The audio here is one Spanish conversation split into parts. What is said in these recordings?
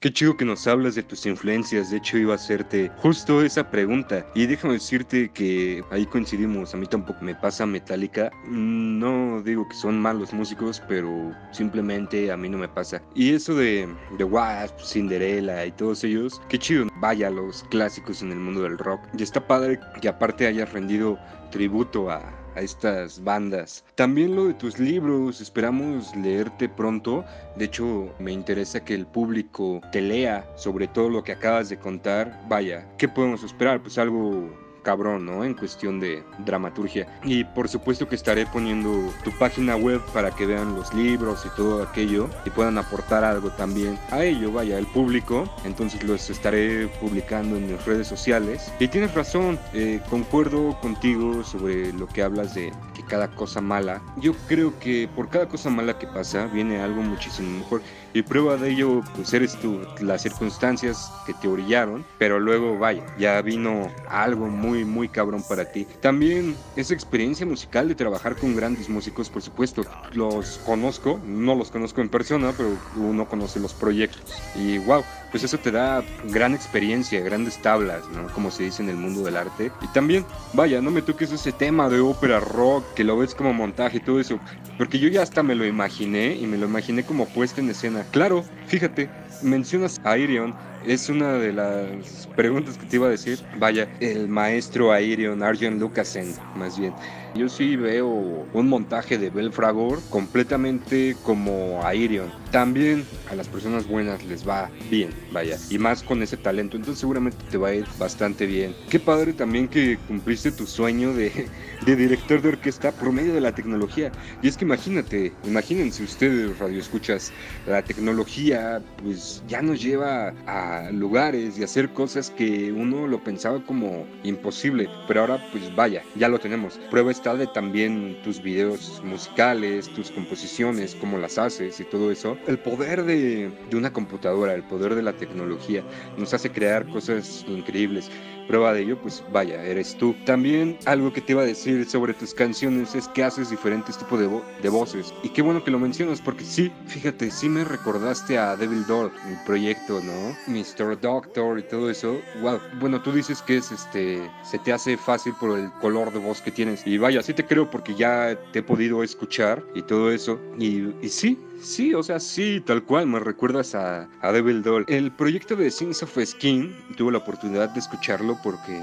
Qué chido que nos hablas de tus influencias. De hecho, iba a hacerte justo esa pregunta. Y déjame decirte que ahí coincidimos. A mí tampoco me pasa Metallica. No digo que son malos músicos, pero simplemente a mí no me pasa. Y eso de, de Wasp, Cinderella y todos ellos, qué chido. Vaya, los clásicos en el mundo del rock. Y está padre que aparte hayas rendido tributo a, a estas bandas. También lo de tus libros, esperamos leerte pronto. De hecho, me interesa que el público te lea sobre todo lo que acabas de contar. Vaya, ¿qué podemos esperar? Pues algo cabrón, ¿no? En cuestión de dramaturgia. Y por supuesto que estaré poniendo tu página web para que vean los libros y todo aquello y puedan aportar algo también a ello, vaya, el público. Entonces los estaré publicando en mis redes sociales. Y tienes razón, eh, concuerdo contigo sobre lo que hablas de que cada cosa mala. Yo creo que por cada cosa mala que pasa viene algo muchísimo mejor. Y prueba de ello, pues eres tú, las circunstancias que te orillaron, pero luego, vaya, ya vino algo muy, muy cabrón para ti. También esa experiencia musical de trabajar con grandes músicos, por supuesto, los conozco, no los conozco en persona, pero uno conoce los proyectos. Y wow, pues eso te da gran experiencia, grandes tablas, ¿no? Como se dice en el mundo del arte. Y también, vaya, no me toques ese tema de ópera rock, que lo ves como montaje y todo eso, porque yo ya hasta me lo imaginé y me lo imaginé como puesta en escena. Claro, fíjate, mencionas a Irion, es una de las preguntas que te iba a decir. Vaya, el maestro Airion, Arjen Lucasen, más bien. Yo sí veo un montaje de Belfragor completamente como Airion. También a las personas buenas les va bien, vaya, y más con ese talento, entonces seguramente te va a ir bastante bien. Qué padre también que cumpliste tu sueño de, director de orquesta por medio de la tecnología. Y es que imagínate, imagínense ustedes, radioescuchas, la tecnología pues ya nos lleva a lugares y hacer cosas que uno lo pensaba como imposible, pero ahora pues vaya, ya lo tenemos. Prueba está de también tus videos musicales, tus composiciones, cómo las haces y todo eso. El poder de, de una computadora, el poder de la tecnología nos hace crear cosas increíbles. Prueba de ello, pues vaya, eres tú. También algo que te iba a decir sobre tus canciones es que haces diferentes tipos de, de voces. Y qué bueno que lo mencionas porque sí, fíjate, sí me recordaste a Devil Doll, mi proyecto, ¿no? Mr. Doctor y todo eso. Wow. Bueno, tú dices que es este, se te hace fácil por el color de voz que tienes. Y vaya, sí te creo porque ya te he podido escuchar y todo eso. Y, y sí, Sí, o sea, sí, tal cual, me recuerdas a, a Devil Doll. El proyecto de Sins of Skin, tuve la oportunidad de escucharlo porque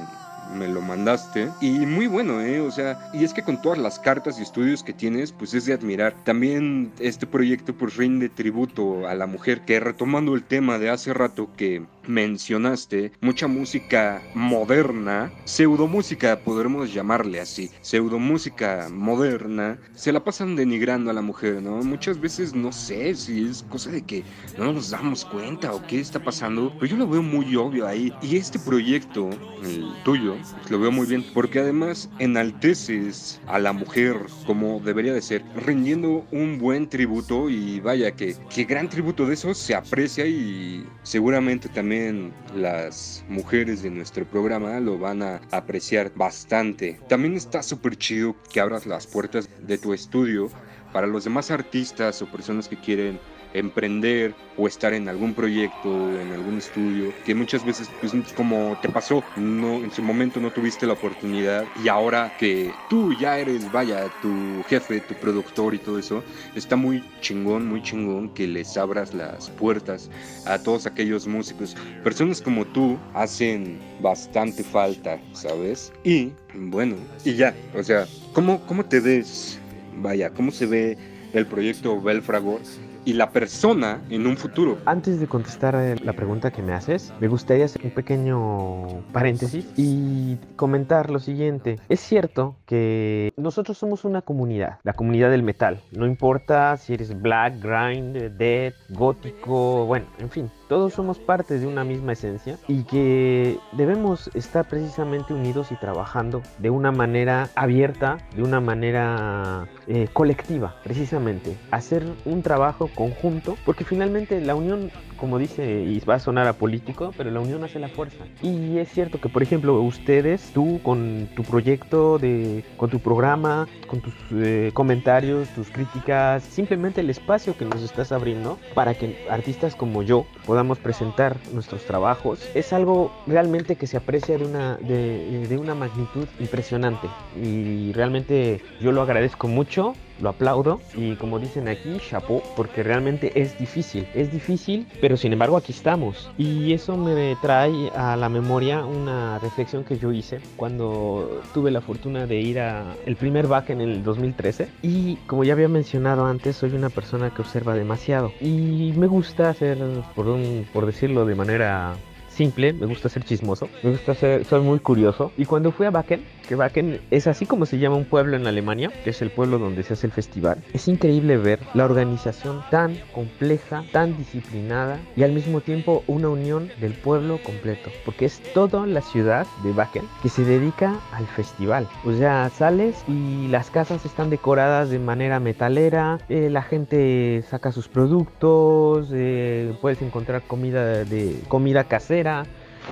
me lo mandaste. Y muy bueno, ¿eh? O sea, y es que con todas las cartas y estudios que tienes, pues es de admirar. También este proyecto pues rinde tributo a la mujer, que retomando el tema de hace rato que mencionaste, mucha música moderna, pseudomúsica podremos llamarle así, pseudomúsica moderna, se la pasan denigrando a la mujer, ¿no? Muchas veces no sé si es cosa de que no nos damos cuenta o qué está pasando, pero yo lo veo muy obvio ahí. Y este proyecto, el tuyo, lo veo muy bien, porque además enalteces a la mujer como debería de ser, rindiendo un buen tributo y vaya que, que gran tributo de eso se aprecia y seguramente también las mujeres de nuestro programa lo van a apreciar bastante. También está súper chido que abras las puertas de tu estudio para los demás artistas o personas que quieren emprender o estar en algún proyecto, en algún estudio, que muchas veces, pues como te pasó, no, en su momento no tuviste la oportunidad y ahora que tú ya eres, vaya, tu jefe, tu productor y todo eso, está muy chingón, muy chingón que les abras las puertas a todos aquellos músicos. Personas como tú hacen bastante falta, ¿sabes? Y bueno, y ya, o sea, ¿cómo, cómo te ves? Vaya, ¿cómo se ve el proyecto Belfragor y la persona en un futuro. Antes de contestar eh, la pregunta que me haces, me gustaría hacer un pequeño paréntesis y comentar lo siguiente. Es cierto que nosotros somos una comunidad, la comunidad del metal. No importa si eres black, grind, dead, gótico, bueno, en fin, todos somos parte de una misma esencia y que debemos estar precisamente unidos y trabajando de una manera abierta, de una manera eh, colectiva, precisamente. Hacer un trabajo conjunto, porque finalmente la unión, como dice, y va a sonar a político, pero la unión hace la fuerza. Y es cierto que, por ejemplo, ustedes, tú con tu proyecto, de, con tu programa, con tus eh, comentarios, tus críticas, simplemente el espacio que nos estás abriendo para que artistas como yo podamos podamos presentar nuestros trabajos, es algo realmente que se aprecia de una, de, de una magnitud impresionante. Y realmente yo lo agradezco mucho lo aplaudo y como dicen aquí, chapeau, porque realmente es difícil, es difícil, pero sin embargo aquí estamos. Y eso me trae a la memoria una reflexión que yo hice cuando tuve la fortuna de ir a el primer back en el 2013 y como ya había mencionado antes, soy una persona que observa demasiado y me gusta hacer, por, un, por decirlo de manera simple, me gusta ser chismoso, me gusta ser, soy muy curioso. Y cuando fui a Wacken, que Wacken es así como se llama un pueblo en Alemania, que es el pueblo donde se hace el festival, es increíble ver la organización tan compleja, tan disciplinada y al mismo tiempo una unión del pueblo completo, porque es toda la ciudad de Wacken que se dedica al festival. O sea, sales y las casas están decoradas de manera metalera, eh, la gente saca sus productos, eh, puedes encontrar comida de comida casera era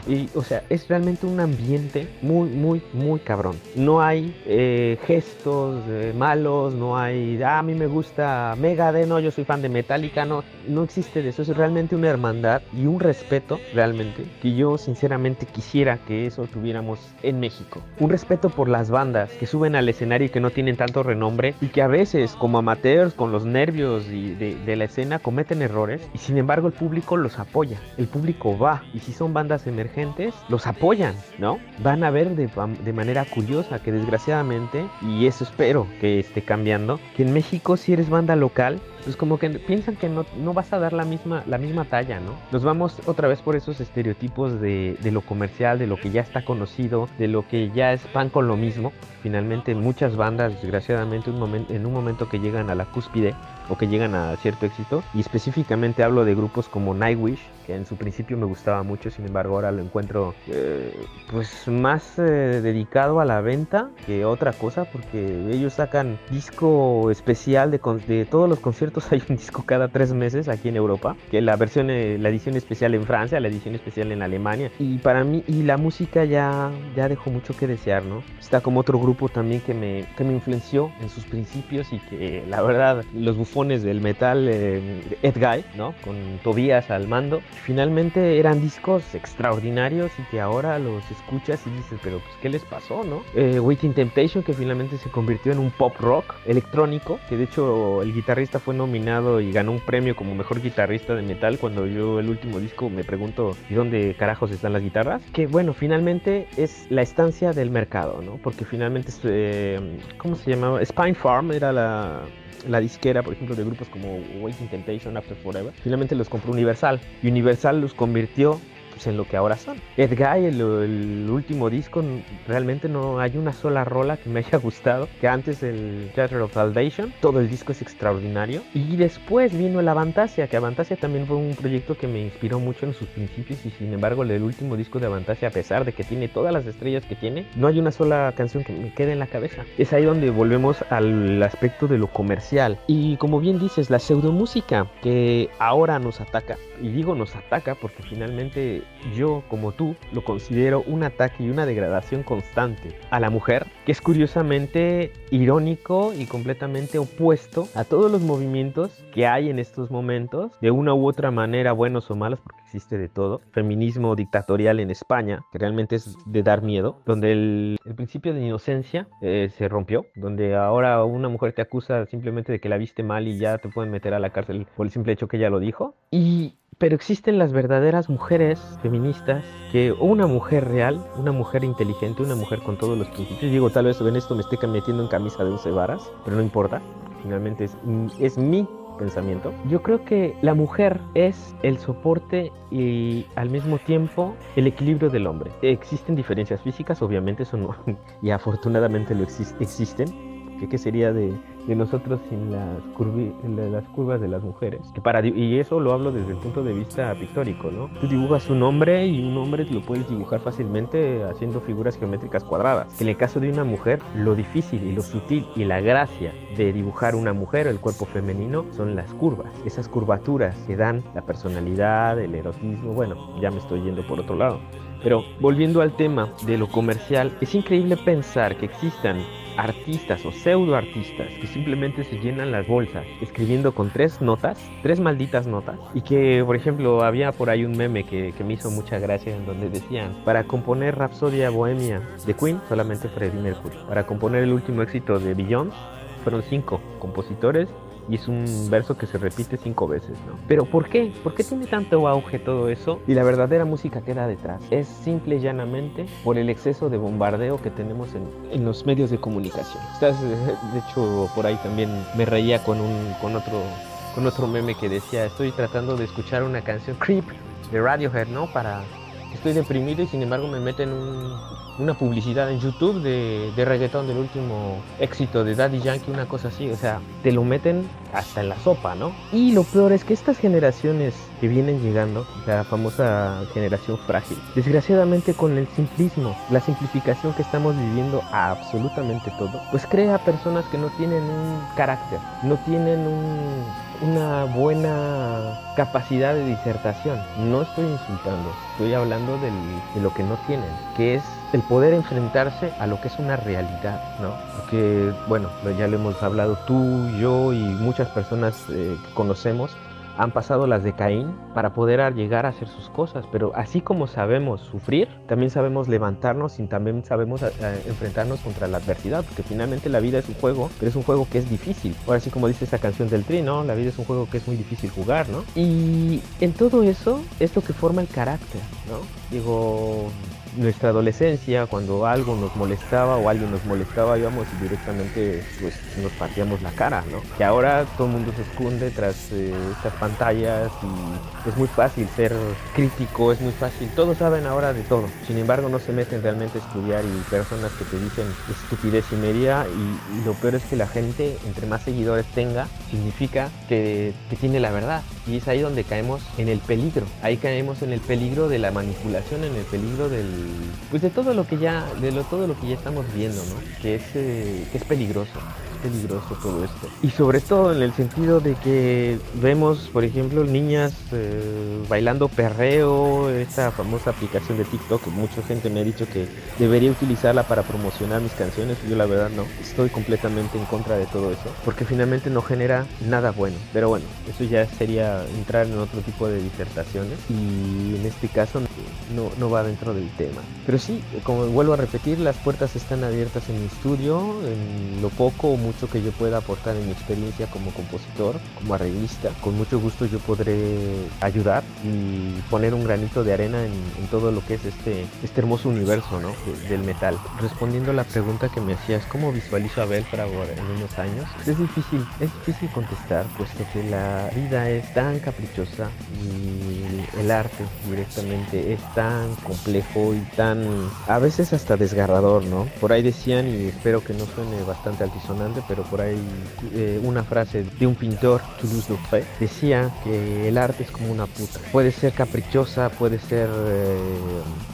y, o sea, es realmente un ambiente muy, muy, muy cabrón. No hay eh, gestos eh, malos, no hay, ah, a mí me gusta Megadeth, no, yo soy fan de Metallica, no, no existe de eso. Es realmente una hermandad y un respeto, realmente, que yo sinceramente quisiera que eso tuviéramos en México. Un respeto por las bandas que suben al escenario y que no tienen tanto renombre y que a veces, como amateurs, con los nervios y de, de la escena, cometen errores y sin embargo el público los apoya. El público va y si son bandas emergentes, los apoyan, ¿no? Van a ver de, de, manera curiosa que desgraciadamente, y eso espero que esté cambiando, que en México si eres banda local, pues como que piensan que no, no, vas a dar la misma, la misma talla, ¿no? Nos vamos otra vez por esos estereotipos de, de, lo comercial, de lo que ya está conocido, de lo que ya es pan con lo mismo. Finalmente muchas bandas, desgraciadamente, un momento, en un momento que llegan a la cúspide o que llegan a cierto éxito, y específicamente hablo de grupos como Nightwish, que en su principio me gustaba mucho, sin embargo ahora lo encuentro eh, pues más eh, dedicado a la venta que otra cosa, porque ellos sacan disco especial de, de todos los conciertos hay un disco cada tres meses aquí en Europa, que la versión, eh, la edición especial en Francia, la edición especial en Alemania. Y para mí, y la música ya, ya dejó mucho que desear, ¿no? Está como otro grupo también que me, que me influenció en sus principios y que la verdad, los bufones del metal, eh, Ed Guy, ¿no? Con Tobías al mando, finalmente eran discos extraordinarios y que ahora los escuchas y dices, pero pues, ¿qué les pasó, no? Eh, Waiting Temptation, que finalmente se convirtió en un pop rock electrónico, que de hecho el guitarrista fue y ganó un premio como mejor guitarrista de metal cuando yo el último disco me pregunto ¿y dónde carajos están las guitarras? Que bueno, finalmente es la estancia del mercado, ¿no? Porque finalmente, eh, ¿cómo se llamaba? Spine Farm era la, la disquera, por ejemplo, de grupos como Waiting Temptation, After Forever, finalmente los compró Universal. Universal los convirtió pues, en lo que ahora son. Ed Guy, el, el, último disco, realmente no hay una sola rola que me haya gustado. Que antes el Theater of Salvation, todo el disco es extraordinario. Y después vino el Avantasia, que Avantasia también fue un proyecto que me inspiró mucho en sus principios. Y sin embargo, el último disco de Avantasia, a pesar de que tiene todas las estrellas que tiene, no hay una sola canción que me quede en la cabeza. Es ahí donde volvemos al aspecto de lo comercial. Y como bien dices, la pseudomúsica que ahora nos ataca. Y digo nos ataca porque finalmente yo, como tú, lo considero un ataque y una degradación constante a la mujer, que es curiosamente irónico y completamente opuesto a todos los movimientos que hay en estos momentos, de una u otra manera, buenos o malos, porque existe de todo. Feminismo dictatorial en España, que realmente es de dar miedo, donde el, principio de inocencia eh, se rompió, donde ahora una mujer te acusa simplemente de que la viste mal y ya te pueden meter a la cárcel por el simple hecho que ella lo dijo. Y pero existen las verdaderas mujeres feministas que una mujer real, una mujer inteligente, una mujer con todos los principios. Digo, tal vez en esto me esté metiendo en camisa de 11 varas, pero no importa. Finalmente es, es mi pensamiento. Yo creo que la mujer es el soporte y al mismo tiempo el equilibrio del hombre. Existen diferencias físicas, obviamente eso no, y afortunadamente lo existe, existen. ¿Qué, qué sería de, de nosotros sin las, curvi, las curvas de las mujeres. Que para, y eso lo hablo desde el punto de vista pictórico, ¿no? Tú dibujas un hombre y un hombre lo puedes dibujar fácilmente haciendo figuras geométricas cuadradas. En el caso de una mujer, lo difícil y lo sutil y la gracia de dibujar una mujer, el cuerpo femenino, son las curvas. Esas curvaturas que dan la personalidad, el erotismo. Bueno, ya me estoy yendo por otro lado. Pero volviendo al tema de lo comercial, es increíble pensar que existan artistas o pseudo artistas que simplemente se llenan las bolsas escribiendo con tres notas, tres malditas notas, y que, por ejemplo, había por ahí un meme que, que me hizo mucha gracia en donde decían, para componer Rapsodia Bohemia de Queen, solamente Freddie Mercury. Para componer el último éxito de Beyoncé, fueron cinco compositores y es un verso que se repite cinco veces, ¿no? Pero ¿por qué? ¿Por qué tiene tanto auge todo eso? Y la verdadera música queda detrás. Es simple y llanamente por el exceso de bombardeo que tenemos en, en los medios de comunicación. Estás, de hecho, por ahí también me reía con, un, con, otro, con otro meme que decía, estoy tratando de escuchar una canción Creep de Radiohead, ¿no? Para... Estoy deprimido y sin embargo me meten un, una publicidad en YouTube de, de reggaetón del último éxito de Daddy Yankee, una cosa así. O sea, te lo meten hasta en la sopa, ¿no? Y lo peor es que estas generaciones que vienen llegando, la famosa generación frágil, desgraciadamente con el simplismo, la simplificación que estamos viviendo a absolutamente todo, pues crea personas que no tienen un carácter, no tienen un, una buena capacidad de disertación. No estoy insultando, estoy hablando de lo que no tienen, que es el poder enfrentarse a lo que es una realidad, ¿no? Porque, bueno, ya lo hemos hablado tú, yo y muchas personas eh, que conocemos, han pasado las de Caín para poder llegar a hacer sus cosas, pero así como sabemos sufrir, también sabemos levantarnos y también sabemos a, a enfrentarnos contra la adversidad, porque finalmente la vida es un juego, pero es un juego que es difícil. Ahora sí como dice esa canción del Tri, ¿no? La vida es un juego que es muy difícil jugar, ¿no? Y en todo eso es lo que forma el carácter, ¿no? Digo, nuestra adolescencia, cuando algo nos molestaba o alguien nos molestaba, íbamos y directamente pues, nos partíamos la cara, ¿no? Que ahora todo el mundo se esconde tras eh, estas pantallas y es muy fácil ser crítico, es muy fácil, todos saben ahora de todo, sin embargo no se meten realmente a estudiar y personas que te dicen estupidez y media y, y lo peor es que la gente, entre más seguidores tenga, significa que, que tiene la verdad. Y es ahí donde caemos en el peligro, ahí caemos en el peligro de la manipulación, en el peligro del pues de todo lo que ya de todo lo que ya estamos viendo no que es eh, que es peligroso peligroso todo esto. Y sobre todo en el sentido de que vemos por ejemplo niñas eh, bailando perreo esta famosa aplicación de TikTok mucha gente me ha dicho que debería utilizarla para promocionar mis canciones yo la verdad no estoy completamente en contra de todo eso porque finalmente no genera nada bueno. Pero bueno eso ya sería entrar en otro tipo de disertaciones y en este caso no, no va dentro del tema. Pero sí, como vuelvo a repetir, las puertas están abiertas en mi estudio, en lo poco o mucho que yo pueda aportar en mi experiencia como compositor, como arreglista. Con mucho gusto yo podré ayudar y poner un granito de arena en, en todo lo que es este, este hermoso universo ¿no? De, del metal. Respondiendo a la pregunta que me hacías, ¿cómo visualizo a Belfragor en unos años? Es difícil, es difícil contestar, puesto que la vida es tan caprichosa y el arte directamente es tan complejo y tan a veces hasta desgarrador, ¿no? Por ahí decían, y espero que no suene bastante altisonante, pero por ahí eh, una frase de un pintor, Toulouse-Lautrec, decía que el arte es como una puta. Puede ser caprichosa, puede ser eh,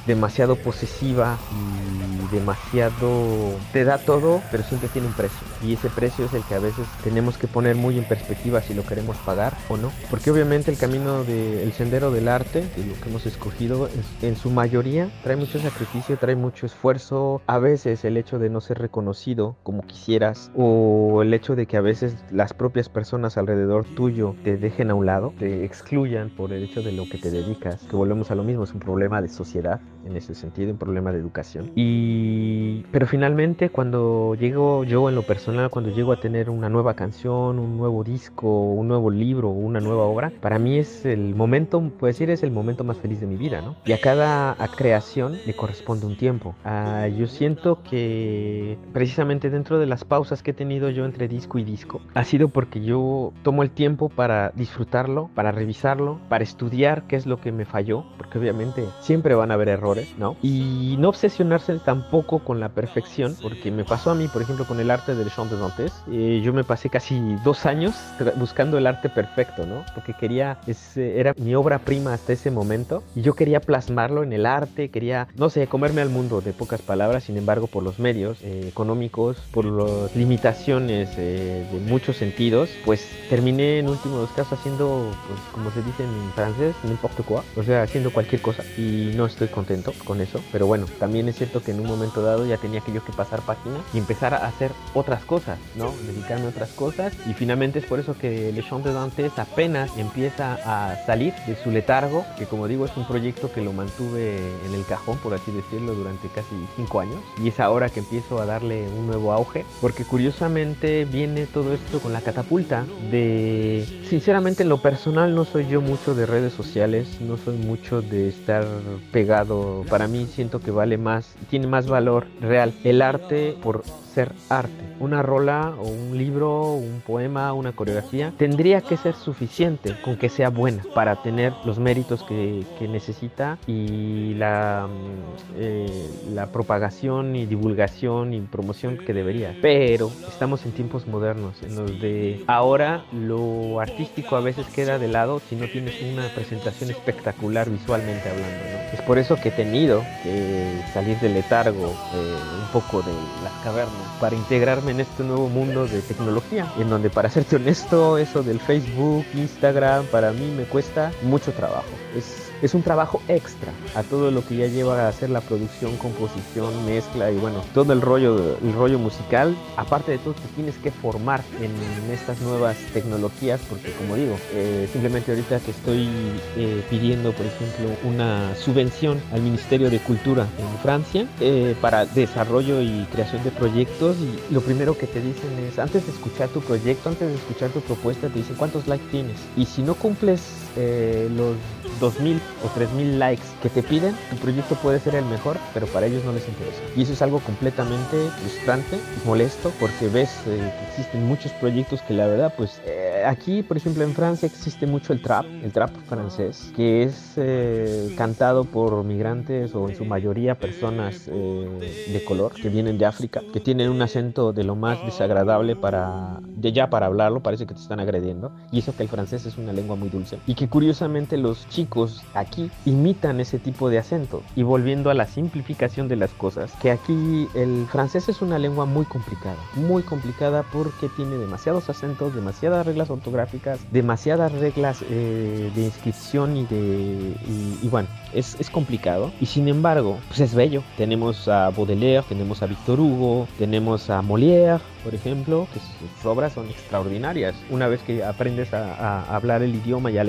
demasiado posesiva y demasiado... te da todo, pero siempre tiene un precio. Y ese precio es el que a veces tenemos que poner muy en perspectiva si lo queremos pagar o no. Porque obviamente el camino del sendero del arte, de lo que hemos escogido, en, en su mayoría trae mucho sacrificio, trae mucho esfuerzo. A veces el hecho de no ser reconocido como quisieras o el hecho de que a veces las propias personas alrededor tuyo te dejen a un lado, te excluyan por el hecho de lo que te dedicas. Que volvemos a lo mismo, es un problema de sociedad en ese sentido, un problema de educación. Y pero finalmente cuando llego yo en lo personal, cuando llego a tener una nueva canción, un nuevo disco, un nuevo libro, una nueva obra, para mí es el momento, puedo decir, es el momento más feliz de mi vida, ¿no? Y a cada a creación le corresponde un tiempo. Uh, yo siento que precisamente dentro de las pausas que he tenido yo entre disco y disco, ha sido porque yo tomo el tiempo para disfrutarlo, para revisarlo, para estudiar qué es lo que me falló, porque obviamente siempre van a haber errores, ¿no? Y no obsesionarse tampoco con la perfección, porque me pasó a mí, por ejemplo, con el arte del Chant de Dantes, eh, yo me pasé casi dos años buscando el arte perfecto, ¿no? Porque quería, es, era mi obra prima hasta ese momento, y yo quería plasmarlo en el arte, quería, no sé, comerme al mundo de pocas palabras, sin embargo, por los medios eh, económicos, por las limitaciones eh, de muchos sentidos, pues terminé en últimos casos haciendo, pues como se dice en francés, n'importe quoi, o sea, haciendo cualquier cosa y no estoy contento con eso, pero bueno, también es cierto que en un momento dado ya tenía que yo que pasar página y empezar a hacer otras cosas, ¿no? Dedicarme a otras cosas y finalmente es por eso que Le Chant de Dantes apenas empieza a salir de su letargo, que como digo es un proyecto que lo mantuve en el cajón, por así decirlo, durante casi cinco años y es ahora que empiezo a darle un nuevo auge, porque curiosamente viene todo esto con la catapulta de, sinceramente en lo personal no soy yo mucho de redes sociales, no soy mucho de estar pegado, para mí siento que vale más, tiene más valor real el arte por ser arte. Una rola o un libro, un poema, una coreografía, tendría que ser suficiente con que sea buena para tener los méritos que, necesita y la, mm, eh, la propagación y divulgación y promoción que debería. Pero estamos en tiempos modernos en los de ahora lo artístico a veces queda de lado si no tienes una presentación espectacular visualmente hablando. Es por eso que he tenido que salir del letargo eh, un poco de las cavernas para integrarme en este nuevo mundo de tecnología, en donde para serte honesto, eso del Facebook, Instagram, para mí me cuesta mucho trabajo. Es es un trabajo extra a todo lo que ya lleva a hacer la producción, composición, mezcla y bueno, todo el rollo, el rollo musical. Aparte de todo, te tienes que formar en estas nuevas tecnologías porque como digo, eh, simplemente ahorita que estoy eh, pidiendo, por ejemplo, una subvención al Ministerio de Cultura en Francia eh, para desarrollo y creación de proyectos. Y lo primero que te dicen es, antes de escuchar tu proyecto, antes de escuchar tu propuesta, te dicen cuántos likes tienes y si no cumples los 2.000 o 3.000 likes que te piden, tu proyecto puede ser el mejor, pero para ellos no les interesa. Y eso es algo completamente frustrante, molesto, porque ves eh, que existen muchos proyectos que la verdad, pues eh, aquí, por ejemplo, en Francia existe mucho el trap, el trap francés, que es eh, cantado por migrantes o en su mayoría personas de color que vienen de África, que tienen un acento de lo más desagradable para, de ya para hablarlo, parece que te están agrediendo. Y eso que el francés es una lengua muy dulce. Y que curiosamente los chicos aquí imitan ese tipo de acento. Y volviendo a la simplificación de las cosas, que aquí el francés es una lengua muy complicada, muy complicada porque tiene demasiados acentos, demasiadas reglas ortográficas, demasiadas reglas eh, de inscripción y de... Y, bueno, es, es, complicado. Y sin embargo, pues es bello. Tenemos a Baudelaire, tenemos a Victor Hugo, tenemos a Molière, por ejemplo, que sus obras son extraordinarias. Una vez que aprendes a, hablar el idioma y a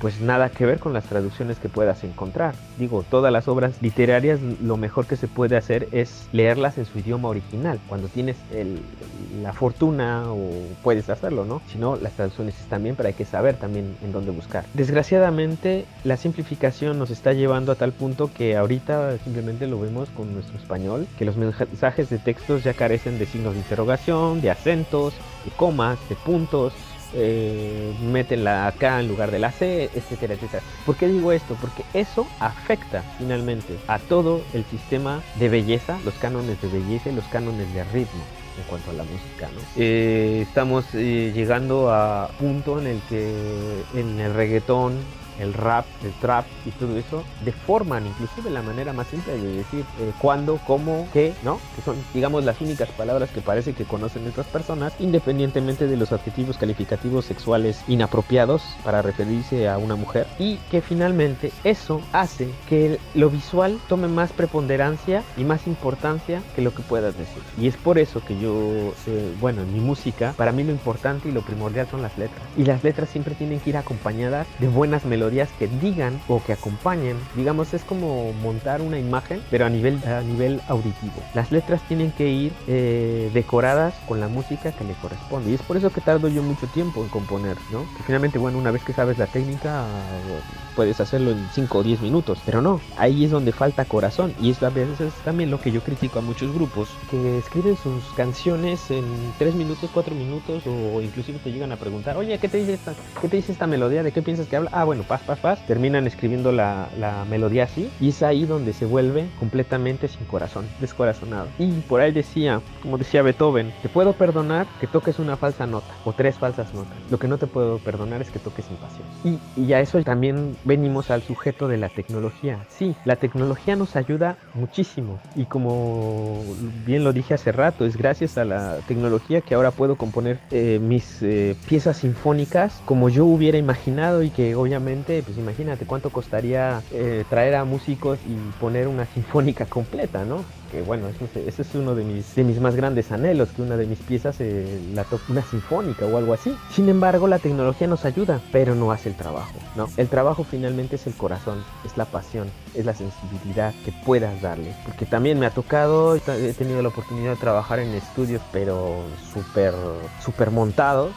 pues nada que ver con las traducciones que puedas encontrar. Digo, todas las obras literarias lo mejor que se puede hacer es leerlas en su idioma original, cuando tienes la fortuna o puedes hacerlo, ¿no? Si no, las traducciones están bien, pero hay que saber también en dónde buscar. Desgraciadamente, la simplificación nos está llevando a tal punto que ahorita simplemente lo vemos con nuestro español, que los mensajes de textos ya carecen de signos de interrogación, de acentos, de comas, de puntos, eh, la acá en lugar de la C, etcétera, etcétera. ¿Por qué digo esto? Porque eso afecta finalmente a todo el sistema de belleza, los cánones de belleza y los cánones de ritmo en cuanto a la música. Eh, estamos eh, llegando a punto en el que en el reggaetón el rap, el trap y todo eso deforman inclusive la manera más simple de decir eh, cuándo, cómo, qué, ¿no? Que son, digamos, las únicas palabras que parece que conocen otras personas, independientemente de los adjetivos calificativos sexuales inapropiados para referirse a una mujer. Y que finalmente eso hace que lo visual tome más preponderancia y más importancia que lo que puedas decir. Y es por eso que yo, eh, bueno, en mi música, para mí lo importante y lo primordial son las letras. Y las letras siempre tienen que ir acompañadas de buenas melodías que digan o que acompañen. Digamos, es como montar una imagen, pero a nivel, a nivel auditivo. Las letras tienen que ir eh, decoradas con la música que le corresponde. Y es por eso que tardo yo mucho tiempo en componer, ¿no? Que finalmente, bueno, una vez que sabes la técnica, puedes hacerlo en 5 o 10 minutos. Pero no, ahí es donde falta corazón. Y es a veces también lo que yo critico a muchos grupos, que escriben sus canciones en 3 minutos, 4 minutos, o inclusive te llegan a preguntar, oye, ¿qué te dice esta, qué te dice esta melodía? ¿De qué piensas que habla? Ah, bueno, paz. Terminan escribiendo la, la melodía así. Y es ahí donde se vuelve completamente sin corazón, descorazonado. Y por ahí decía, como decía Beethoven, te puedo perdonar que toques una falsa nota o tres falsas notas. Lo que no te puedo perdonar es que toques sin pasión. Y, y a eso también venimos al sujeto de la tecnología. Sí, la tecnología nos ayuda muchísimo y como bien lo dije hace rato, es gracias a la tecnología que ahora puedo componer eh, mis eh, piezas sinfónicas como yo hubiera imaginado y que obviamente pues imagínate cuánto costaría eh, traer a músicos y poner una sinfónica completa, ¿no? que bueno, ese es uno de mis, de mis más grandes anhelos, que una de mis piezas eh, la toque una sinfónica o algo así. Sin embargo, la tecnología nos ayuda, pero no hace el trabajo, ¿no? El trabajo finalmente es el corazón, es la pasión, es la sensibilidad que puedas darle. Porque también me ha tocado, he tenido la oportunidad de trabajar en estudios, pero súper, súper montados,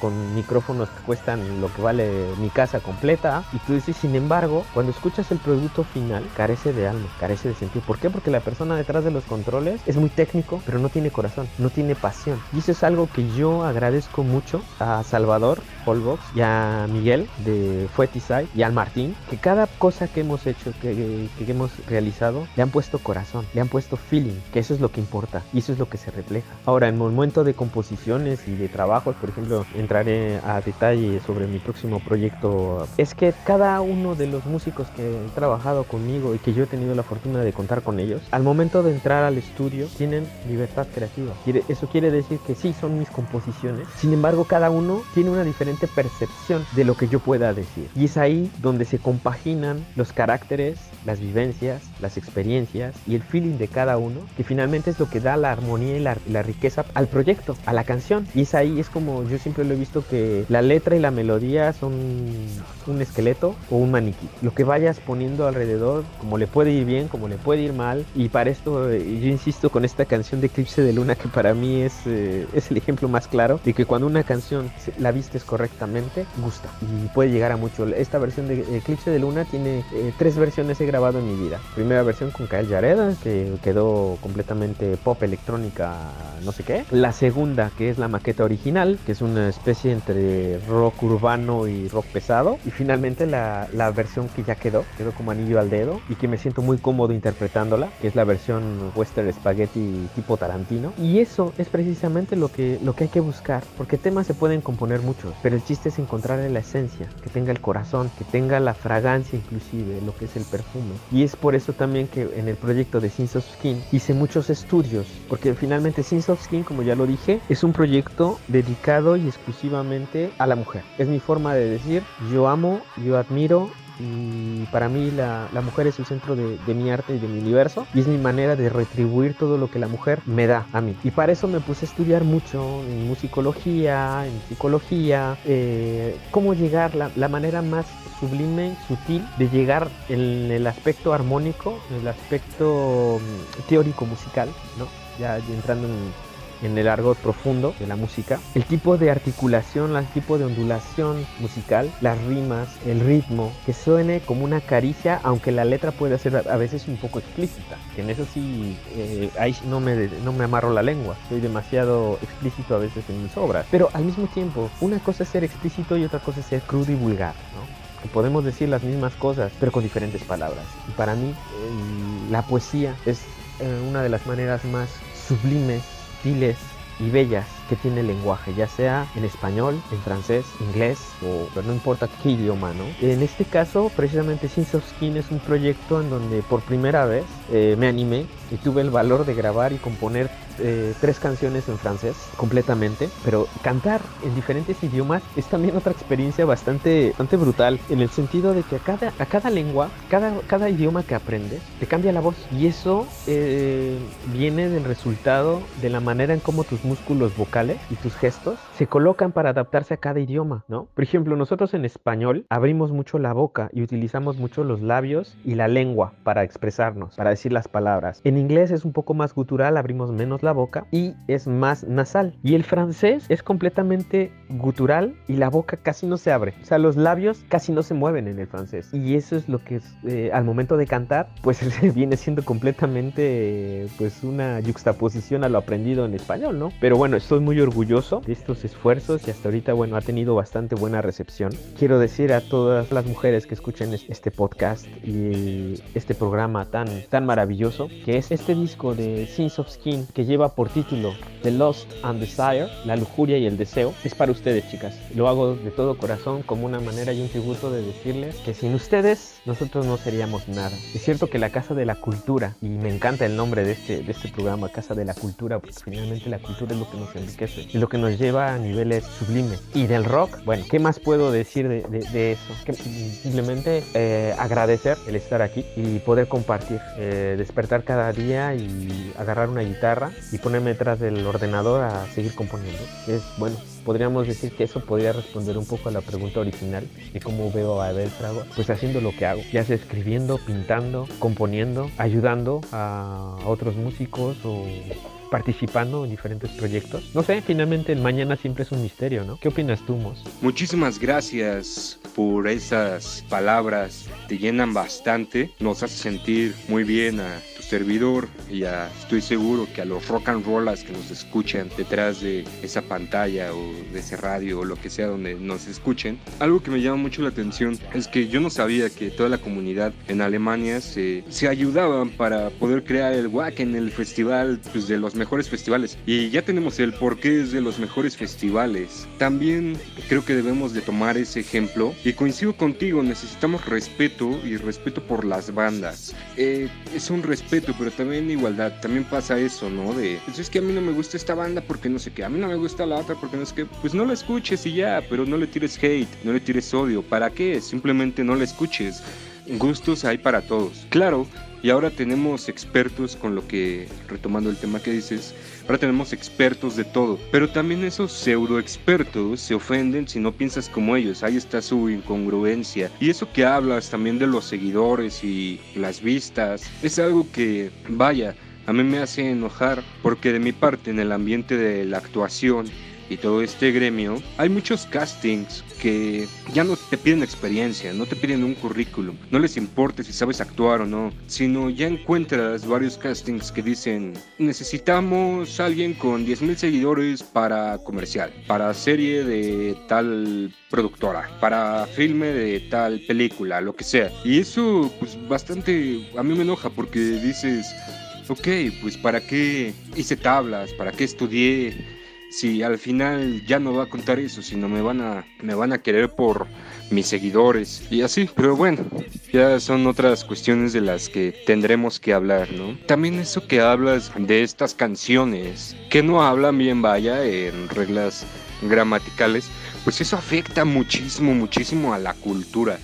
con micrófonos que cuestan lo que vale mi casa completa. Y tú dices, sin embargo, cuando escuchas el producto final, carece de alma, carece de sentido. ¿Por qué? Porque la persona detrás de los controles es muy técnico, pero no tiene corazón, no tiene pasión. Y eso es algo que yo agradezco mucho a Salvador Polvox y a Miguel de Fuetisai y al Martín, que cada cosa que hemos hecho, que, que hemos realizado, le han puesto corazón, le han puesto feeling, que eso es lo que importa y eso es lo que se refleja. Ahora, en el momento de composiciones y de trabajo, por ejemplo, entraré a detalle sobre mi próximo proyecto, es que cada uno de los músicos que han trabajado conmigo y que yo he tenido la fortuna de contar con ellos, al momento de entrar al estudio tienen libertad creativa. Eso quiere decir que sí, son mis composiciones, sin embargo cada uno tiene una diferente percepción de lo que yo pueda decir. Y es ahí donde se compaginan los caracteres, las vivencias, las experiencias y el feeling de cada uno, que finalmente es lo que da la armonía y la, la riqueza al proyecto, a la canción. Y es ahí es como yo siempre lo he visto que la letra y la melodía son un esqueleto o un maniquí. Lo que vayas poniendo alrededor, como le puede ir bien, como le puede ir mal. Y para esto eh, yo insisto con esta canción de Eclipse de Luna que para mí es, eh, es el ejemplo más claro de que cuando una canción la vistes correctamente, gusta y puede llegar a mucho. Esta versión de Eclipse de Luna tiene eh, tres versiones he grabado en mi vida. Primera versión con Kael Yareda, que quedó completamente pop electrónica, no sé qué. La segunda, que es la maqueta original que es una especie entre rock urbano y rock pesado. Y finalmente la, la, versión que ya quedó, quedó como anillo al dedo y que me siento muy cómodo interpretándola, que es la versión western spaghetti tipo Tarantino. Y eso es precisamente lo que, lo que hay que buscar, porque temas se pueden componer muchos, pero el chiste es encontrar la esencia, que tenga el corazón, que tenga la fragancia inclusive, lo que es el perfume. Y es por eso también que en el proyecto de Sins of Skin hice muchos estudios, porque finalmente Sins of Skin, como ya lo dije, es un proyecto de dedicado y exclusivamente a la mujer. Es mi forma de decir, yo amo, yo admiro y para mí la, mujer es el centro de, de, mi arte y de mi universo y es mi manera de retribuir todo lo que la mujer me da a mí. Y para eso me puse a estudiar mucho en musicología, en psicología, eh, cómo llegar, la, la manera más sublime, sutil de llegar en el aspecto armónico, en el aspecto mm, teórico musical, ¿no? Ya entrando en en el argot profundo de la música, el tipo de articulación, el tipo de ondulación musical, las rimas, el ritmo, que suene como una caricia, aunque la letra puede ser a veces un poco explícita, en eso sí, eh, ahí no me, no me amarro la lengua, soy demasiado explícito a veces en mis obras, pero al mismo tiempo, una cosa es ser explícito y otra cosa es ser crudo y vulgar, ¿no? que podemos decir las mismas cosas, pero con diferentes palabras. Y para mí, la poesía es eh, una de las maneras más sublimes sutiles y bellas que tiene el lenguaje, ya sea en español, en francés, inglés o no importa qué idioma, ¿no? En este caso, precisamente Sins of Skin es un proyecto en donde por primera vez eh, me animé y tuve el valor de grabar y componer eh, tres canciones en francés completamente, pero cantar en diferentes idiomas es también otra experiencia bastante, bastante brutal en el sentido de que a cada, a cada lengua, cada, cada idioma que aprendes, te cambia la voz y eso eh, viene del resultado de la manera en cómo tus músculos vocales y tus gestos se colocan para adaptarse a cada idioma, ¿no? Por ejemplo, nosotros en español abrimos mucho la boca y utilizamos mucho los labios y la lengua para expresarnos, para decir las palabras. En inglés es un poco más gutural, abrimos menos la boca y es más nasal. Y el francés es completamente gutural y la boca casi no se abre. O sea, los labios casi no se mueven en el francés. Y eso es lo que eh, al momento de cantar, pues viene siendo completamente pues una juxtaposición a lo aprendido en español, ¿no? Pero bueno, estoy muy orgulloso de estos esfuerzos y hasta ahorita, bueno, ha tenido bastante buena recepción. Quiero decir a todas las mujeres que escuchen este podcast y este programa tan, tan maravilloso, que es este disco de Sins of Skin que lleva por título The Lost and Desire, la lujuria y el deseo, es para ustedes, chicas. Lo hago de todo corazón como una manera y un tributo de decirles que sin ustedes nosotros no seríamos nada. Es cierto que la Casa de la Cultura, y me encanta el nombre de este, de este programa, Casa de la Cultura, porque finalmente la cultura es lo que nos enriquece enriquece y lo que nos lleva a niveles sublimes. Y del rock, bueno, ¿qué más puedo decir de, de, eso? Que simplemente eh, agradecer el estar aquí y poder compartir, eh, despertar cada día y agarrar una guitarra y ponerme detrás del ordenador a seguir componiendo. Es bueno, podríamos decir que eso podría responder un poco a la pregunta original de cómo veo a Abel Frago, pues haciendo lo que hago, ya sea escribiendo, pintando, componiendo, ayudando a otros músicos o participando en diferentes proyectos. No sé, finalmente el mañana siempre es un misterio, ¿no? ¿Qué opinas tú, Mos? Muchísimas gracias por esas palabras, te llenan bastante, nos hace sentir muy bien a servidor y estoy seguro que a los rock and rollers que nos escuchan detrás de esa pantalla o de ese radio o lo que sea donde nos escuchen, algo que me llama mucho la atención es que yo no sabía que toda la comunidad en Alemania se, se ayudaban para poder crear el en el festival pues, de los mejores festivales. Y ya tenemos el por qué es de los mejores festivales. También creo que debemos de tomar ese ejemplo y coincido contigo, necesitamos respeto y respeto por las bandas. Eh, es un respeto pero también igualdad. También pasa eso, ¿no? De, pues es que a mí no me gusta esta banda porque no sé qué, a mí no me gusta la otra porque no sé qué. Pues no la escuches y ya, pero no le tires hate, no le tires odio. ¿Para qué? Simplemente no la escuches. Gustos hay para todos. Claro, y ahora tenemos expertos con lo que, retomando el tema que dices, ahora tenemos expertos de todo. Pero también esos pseudo expertos se ofenden si no piensas como ellos. Ahí está su incongruencia. Y eso que hablas también de los seguidores y las vistas, es algo que, vaya, a mí me hace enojar porque de mi parte en el ambiente de la actuación y todo este gremio, hay muchos castings que ya no te piden experiencia, no te piden un currículum, no les importa si sabes actuar o no, sino ya encuentras varios castings que dicen necesitamos alguien con 10.000 seguidores para comercial, para serie de tal productora, para filme de tal película, lo que sea. Y eso pues bastante a mí me enoja porque dices, ok, pues para qué hice tablas, para qué estudié si al final ya no va a contar eso, sino me van a, me van a querer por mis seguidores y así. Pero bueno, ya son otras cuestiones de las que tendremos que hablar, ¿no? También eso que hablas de estas canciones que no hablan bien, vaya, en reglas gramaticales, pues eso afecta muchísimo, muchísimo a la cultura,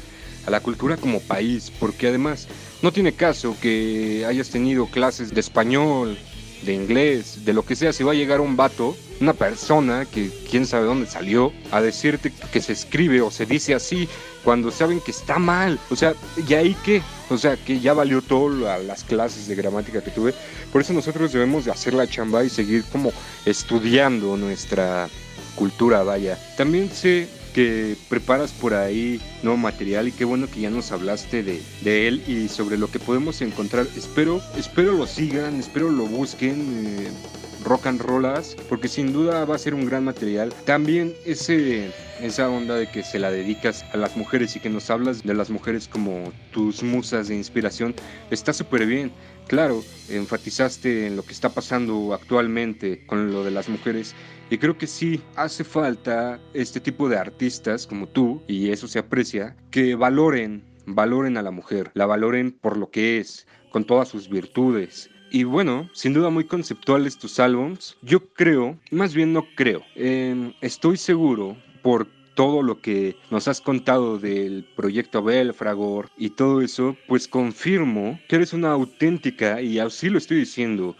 a la cultura como país, porque además no tiene caso que hayas tenido clases de español, de inglés, de lo que sea, si va a llegar un vato, una persona que quién sabe dónde salió, a decirte que se escribe o se dice así cuando saben que está mal. O sea, ¿y ahí qué? O sea, que ya valió todo las clases de gramática que tuve. Por eso nosotros debemos de hacer la chamba y seguir como estudiando nuestra cultura, vaya. También sé que preparas por ahí nuevo material y qué bueno que ya nos hablaste de, de él y sobre lo que podemos encontrar. Espero, espero lo sigan, espero lo busquen. Eh, rock and rollas, porque sin duda va a ser un gran material. También ese, esa onda de que se la dedicas a las mujeres y que nos hablas de las mujeres como tus musas de inspiración, está súper bien. Claro, enfatizaste en lo que está pasando actualmente con lo de las mujeres y creo que sí hace falta este tipo de artistas como tú, y eso se aprecia, que valoren, valoren a la mujer, la valoren por lo que es, con todas sus virtudes. Y bueno, sin duda muy conceptuales tus álbums. Yo creo, más bien no creo, em, estoy seguro por todo lo que nos has contado del proyecto Belfragor y todo eso, pues confirmo que eres una auténtica, y así lo estoy diciendo,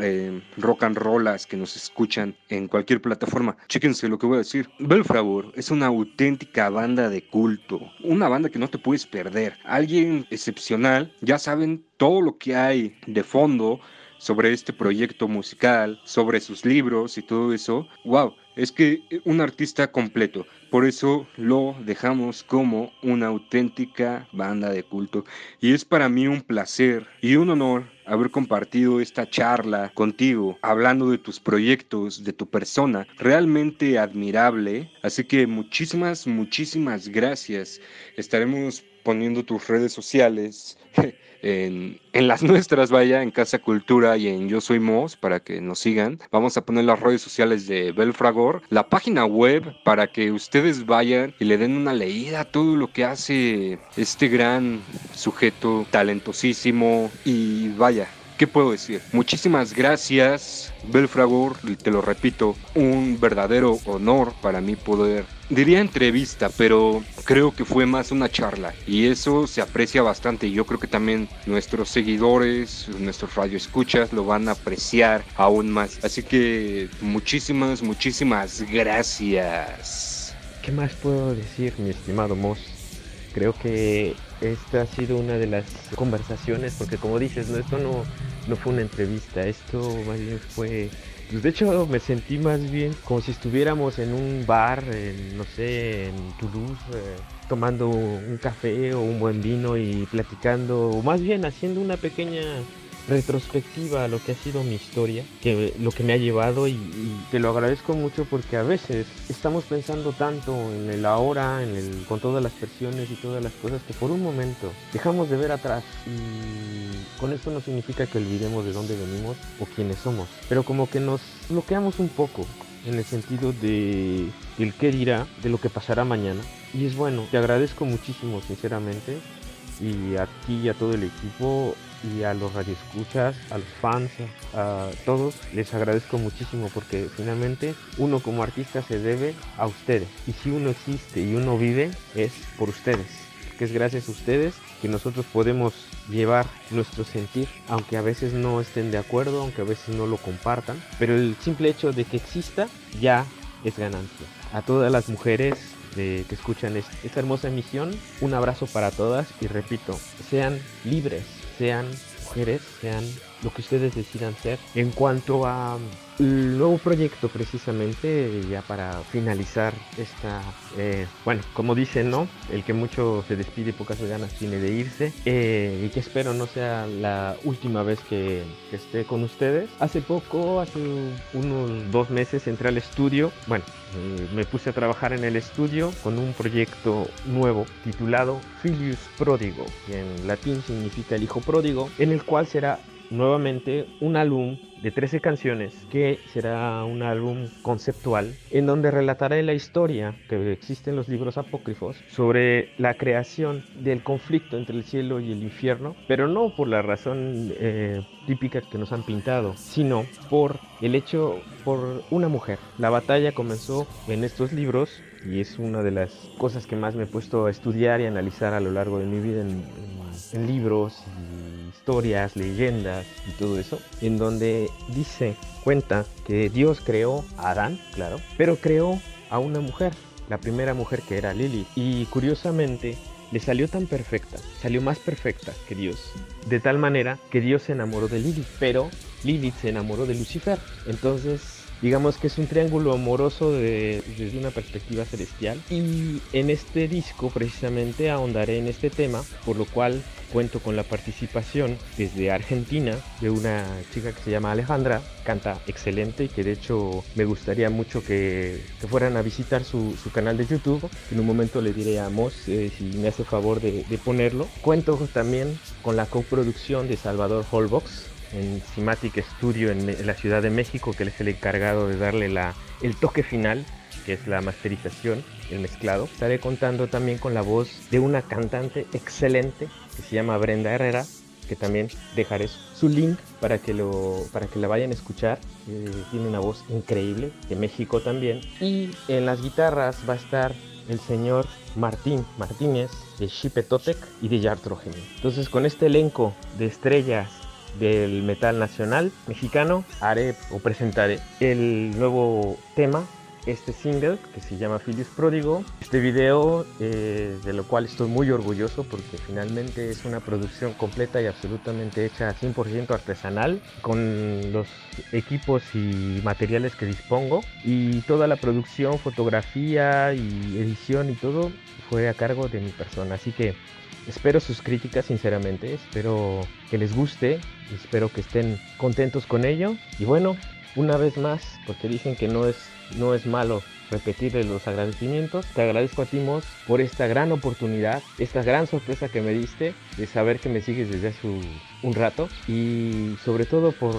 eh, rock and rollas que nos escuchan en cualquier plataforma. Chéquense lo que voy a decir. Belfragor es una auténtica banda de culto, una banda que no te puedes perder. Alguien excepcional, ya saben todo lo que hay de fondo sobre este proyecto musical, sobre sus libros y todo eso. ¡Wow! Es que un artista completo. Por eso lo dejamos como una auténtica banda de culto. Y es para mí un placer y un honor haber compartido esta charla contigo, hablando de tus proyectos, de tu persona, realmente admirable. Así que muchísimas, muchísimas gracias. Estaremos poniendo tus redes sociales en, las nuestras, vaya, en Casa Cultura y en Yo Soy Mos, para que nos sigan. Vamos a poner las redes sociales de Belfragor, la página web para que ustedes vayan y le den una leída a todo lo que hace este gran sujeto talentosísimo y vaya, ¿qué puedo decir? Muchísimas gracias, Belfragor, te lo repito, un verdadero honor para mí poder diría entrevista, pero creo que fue más una charla y eso se aprecia bastante yo creo que también nuestros seguidores, nuestros radioescuchas lo van a apreciar aún más. Así que muchísimas, muchísimas gracias. ¿Qué más puedo decir, mi estimado Moss? Creo que esta ha sido una de las conversaciones, porque como dices, no, esto no, no fue una entrevista, esto más bien fue pues de hecho me sentí más bien como si estuviéramos en un bar, no sé, en Toulouse, eh, tomando un café o un buen vino y platicando, o más bien haciendo una pequeña retrospectiva a lo que ha sido mi historia, que lo que me ha llevado y, te lo agradezco mucho porque a veces estamos pensando tanto en el ahora, en el, con todas las presiones y todas las cosas que por un momento dejamos de ver atrás y con esto no significa que olvidemos de dónde venimos o quiénes somos, pero como que nos bloqueamos un poco en el sentido de el qué dirá, de lo que pasará mañana. Y es bueno, te agradezco muchísimo sinceramente y a ti y a todo el equipo y a los radioescuchas, a los fans, a todos, les agradezco muchísimo porque finalmente uno como artista se debe a ustedes. Y si uno existe y uno vive, es por ustedes. Que es gracias a ustedes que nosotros podemos llevar nuestro sentir, aunque a veces no estén de acuerdo, aunque a veces no lo compartan, pero el simple hecho de que exista ya es ganancia. A todas las mujeres que escuchan esta hermosa emisión, un abrazo para todas y repito, sean libres, sean mujeres, sean lo que ustedes decidan ser. En cuanto a el nuevo proyecto precisamente, ya para finalizar esta, eh, bueno, como dicen, ¿no? El que mucho se despide, pocas ganas tiene de irse, eh, y que espero no sea la última vez que, esté con ustedes. Hace poco, hace unos dos meses, entré al estudio, bueno, eh, me puse a trabajar en el estudio con un proyecto nuevo titulado Filius Pródigo, que en latín significa el hijo pródigo, en el cual será nuevamente un álbum de 13 canciones que será un álbum conceptual en donde relataré la historia que existe en los libros apócrifos sobre la creación del conflicto entre el cielo y el infierno, pero no por la razón eh, típica que nos han pintado, sino por el hecho por una mujer. La batalla comenzó en estos libros y es una de las cosas que más me he puesto a estudiar y analizar a lo largo de mi vida en, en libros y historias, leyendas y todo eso, en donde dice, cuenta que Dios creó a Adán, claro, pero creó a una mujer, la primera mujer que era Lili, y curiosamente le salió tan perfecta, salió más perfecta que Dios, de tal manera que Dios se enamoró de Lili, pero Lilith se enamoró de Lucifer, entonces digamos que es un triángulo amoroso desde una perspectiva celestial. Y en este disco precisamente ahondaré en este tema por lo cual cuento con la participación desde Argentina de una chica que se llama Alejandra. Canta excelente y que de hecho me gustaría mucho que, fueran a visitar su, canal de YouTube. En un momento le diré a Moss eh, si me hace favor de, ponerlo. Cuento también con la coproducción de Salvador Holbox en Cimatic Studio en, la Ciudad de México, que él es el encargado de darle la, el toque final, que es la masterización, el mezclado. Estaré contando también con la voz de una cantante excelente que se llama Brenda Herrera, que también dejaré su link para que, lo, para que la vayan a escuchar. Eh, tiene una voz increíble, de México también. Y en las guitarras va a estar el señor Martín Martínez de Totec y de Yartrogeny. Entonces con este elenco de estrellas del metal nacional mexicano, haré o presentaré el nuevo tema este single que se llama Filius Pródigo. Este video eh, de lo cual estoy muy orgulloso porque finalmente es una producción completa y absolutamente hecha 100% artesanal con los equipos y materiales que dispongo y toda la producción, fotografía y edición y todo fue a cargo de mi persona. Así que Espero sus críticas, sinceramente. Espero que les guste. Espero que estén contentos con ello. Y bueno, una vez más, porque dicen que no es, no es malo repetir los agradecimientos. Te agradezco a ti, Mos, por esta gran oportunidad, esta gran sorpresa que me diste de saber que me sigues desde hace un rato y sobre todo por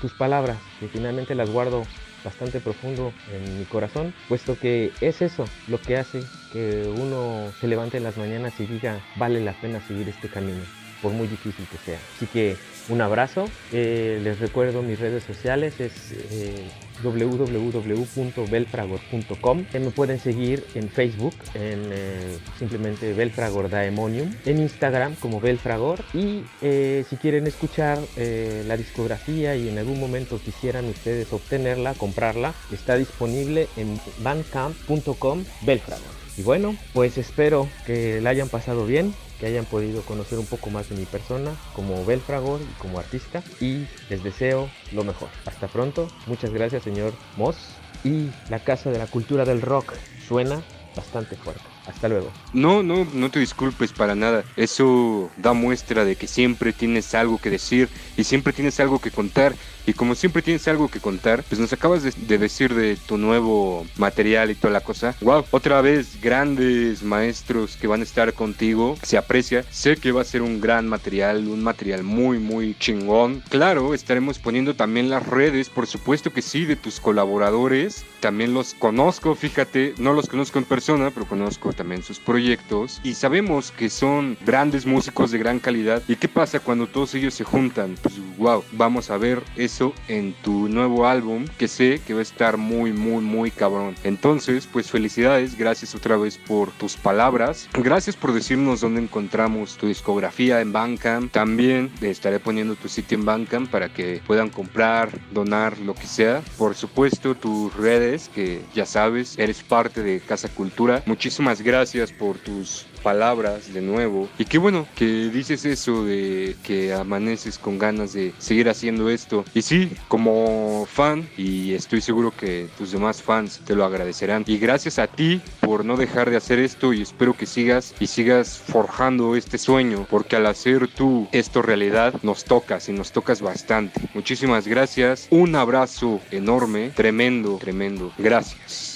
tus palabras, que finalmente las guardo bastante profundo en mi corazón, puesto que es eso lo que hace que uno se levante en las mañanas y diga, vale la pena seguir este camino. Por muy difícil que sea. Así que un abrazo. Eh, les recuerdo mis redes sociales, es eh, www.belfragor.com. Me pueden seguir en Facebook, en eh, simplemente Belfragor Daemonium, en Instagram como Belfragor y si quieren escuchar la discografía y en algún momento quisieran ustedes obtenerla, comprarla, está disponible en bandcamp.com Belfragor. Y bueno, pues espero que la hayan pasado bien que hayan podido conocer un poco más de mi persona como Belfragor y como artista y les deseo lo mejor. Hasta pronto, muchas gracias señor Moss y la Casa de la Cultura del Rock suena bastante fuerte. Hasta luego. No, no, no te disculpes para nada. Eso da muestra de que siempre tienes algo que decir y siempre tienes algo que contar. Y como siempre tienes algo que contar, pues nos acabas de, decir de tu nuevo material y toda la cosa. Wow, otra vez grandes maestros que van a estar contigo. Se aprecia. Sé que va a ser un gran material, un material muy, muy chingón. Claro, estaremos poniendo también las redes, por supuesto que sí, de tus colaboradores. También los conozco, fíjate, no los conozco en persona, pero conozco también sus proyectos y sabemos que son grandes músicos de gran calidad. ¿Y qué pasa cuando todos ellos se juntan? Pues wow, vamos a ver eso en tu nuevo álbum que sé que va a estar muy, muy, muy cabrón. Entonces, pues felicidades, gracias otra vez por tus palabras. Gracias por decirnos dónde encontramos tu discografía en Bandcamp. También estaré poniendo tu sitio en Bandcamp para que puedan comprar, donar, lo que sea. Por supuesto, tus redes, que ya sabes, eres parte de Casa Cultura. Muchísimas gracias por tus palabras de nuevo. Y qué bueno que dices eso de que amaneces con ganas de seguir haciendo esto. Y sí, como fan, y estoy seguro que tus demás fans te lo agradecerán. Y gracias a ti por no dejar de hacer esto y espero que sigas y sigas forjando este sueño, porque al hacer tú esto realidad nos tocas y nos tocas bastante. Muchísimas gracias. Un abrazo enorme, tremendo, tremendo. Gracias.